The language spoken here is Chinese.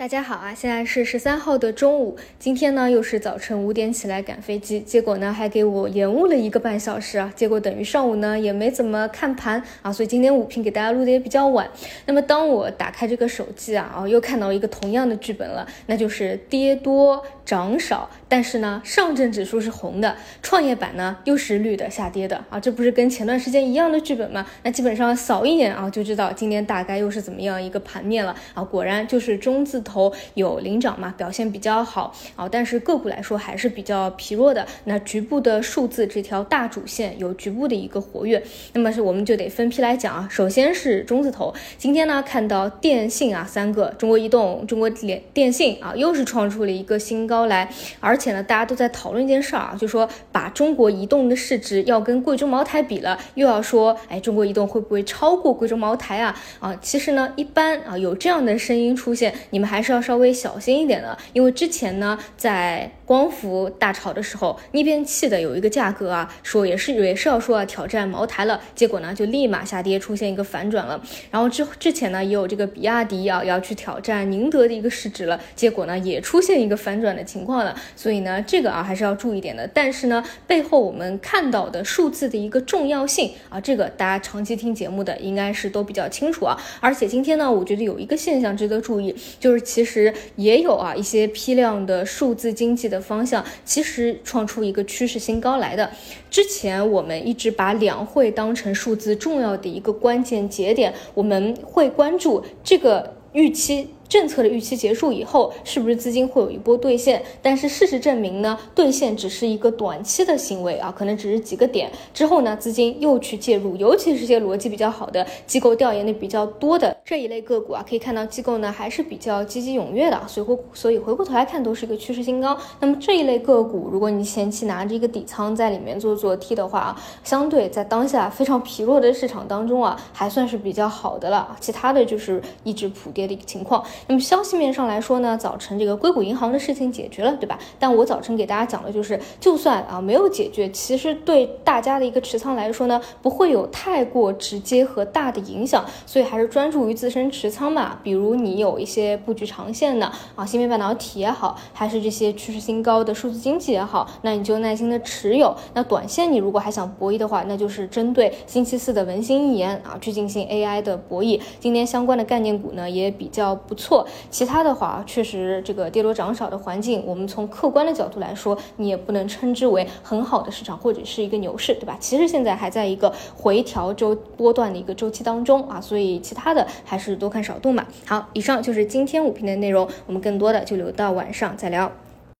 大家好啊，现在是十三号的中午。今天呢，又是早晨五点起来赶飞机，结果呢，还给我延误了一个半小时啊。结果等于上午呢，也没怎么看盘啊，所以今天午评给大家录的也比较晚。那么当我打开这个手机啊，哦，又看到一个同样的剧本了，那就是跌多涨少，但是呢，上证指数是红的，创业板呢又是绿的，下跌的啊，这不是跟前段时间一样的剧本吗？那基本上扫一眼啊，就知道今天大概又是怎么样一个盘面了啊。果然就是中字头。有领涨嘛，表现比较好啊，但是个股来说还是比较疲弱的。那局部的数字这条大主线有局部的一个活跃，那么是我们就得分批来讲啊。首先是中字头，今天呢看到电信啊三个，中国移动、中国联电信啊又是创出了一个新高来，而而且呢大家都在讨论一件事儿啊，就说把中国移动的市值要跟贵州茅台比了，又要说哎中国移动会不会超过贵州茅台啊？啊，其实呢一般啊有这样的声音出现，你们还。是要稍微小心一点的，因为之前呢，在光伏大潮的时候，逆变器的有一个价格啊，说也是也是要说要挑战茅台了，结果呢就立马下跌，出现一个反转了。然后之之前呢，也有这个比亚迪啊要去挑战宁德的一个市值了，结果呢也出现一个反转的情况了。所以所以呢，这个啊还是要注意点的。但是呢，背后我们看到的数字的一个重要性啊，这个大家长期听节目的应该是都比较清楚啊。而且今天呢，我觉得有一个现象值得注意，就是。其实也有啊，一些批量的数字经济的方向，其实创出一个趋势新高来的。之前我们一直把两会当成数字重要的一个关键节点，我们会关注这个预期。政策的预期结束以后，是不是资金会有一波兑现？但是事实证明呢，兑现只是一个短期的行为啊，可能只是几个点之后呢，资金又去介入，尤其是些逻辑比较好的机构调研的比较多的这一类个股啊，可以看到机构呢还是比较积极踊跃的，所以回所以回过头来看都是一个趋势新高。那么这一类个股，如果你前期拿着一个底仓在里面做做 T 的话啊，相对在当下非常疲弱的市场当中啊，还算是比较好的了。其他的就是一直普跌的一个情况。那么消息面上来说呢，早晨这个硅谷银行的事情解决了，对吧？但我早晨给大家讲的就是，就算啊没有解决，其实对大家的一个持仓来说呢，不会有太过直接和大的影响，所以还是专注于自身持仓吧。比如你有一些布局长线的啊，芯片半导体也好，还是这些趋势新高的数字经济也好，那你就耐心的持有。那短线你如果还想博弈的话，那就是针对星期四的文心一言啊去进行 AI 的博弈。今天相关的概念股呢也比较不错。错其他的话，确实这个跌多涨少的环境，我们从客观的角度来说，你也不能称之为很好的市场或者是一个牛市，对吧？其实现在还在一个回调周波段的一个周期当中啊，所以其他的还是多看少动嘛。好，以上就是今天五评的内容，我们更多的就留到晚上再聊。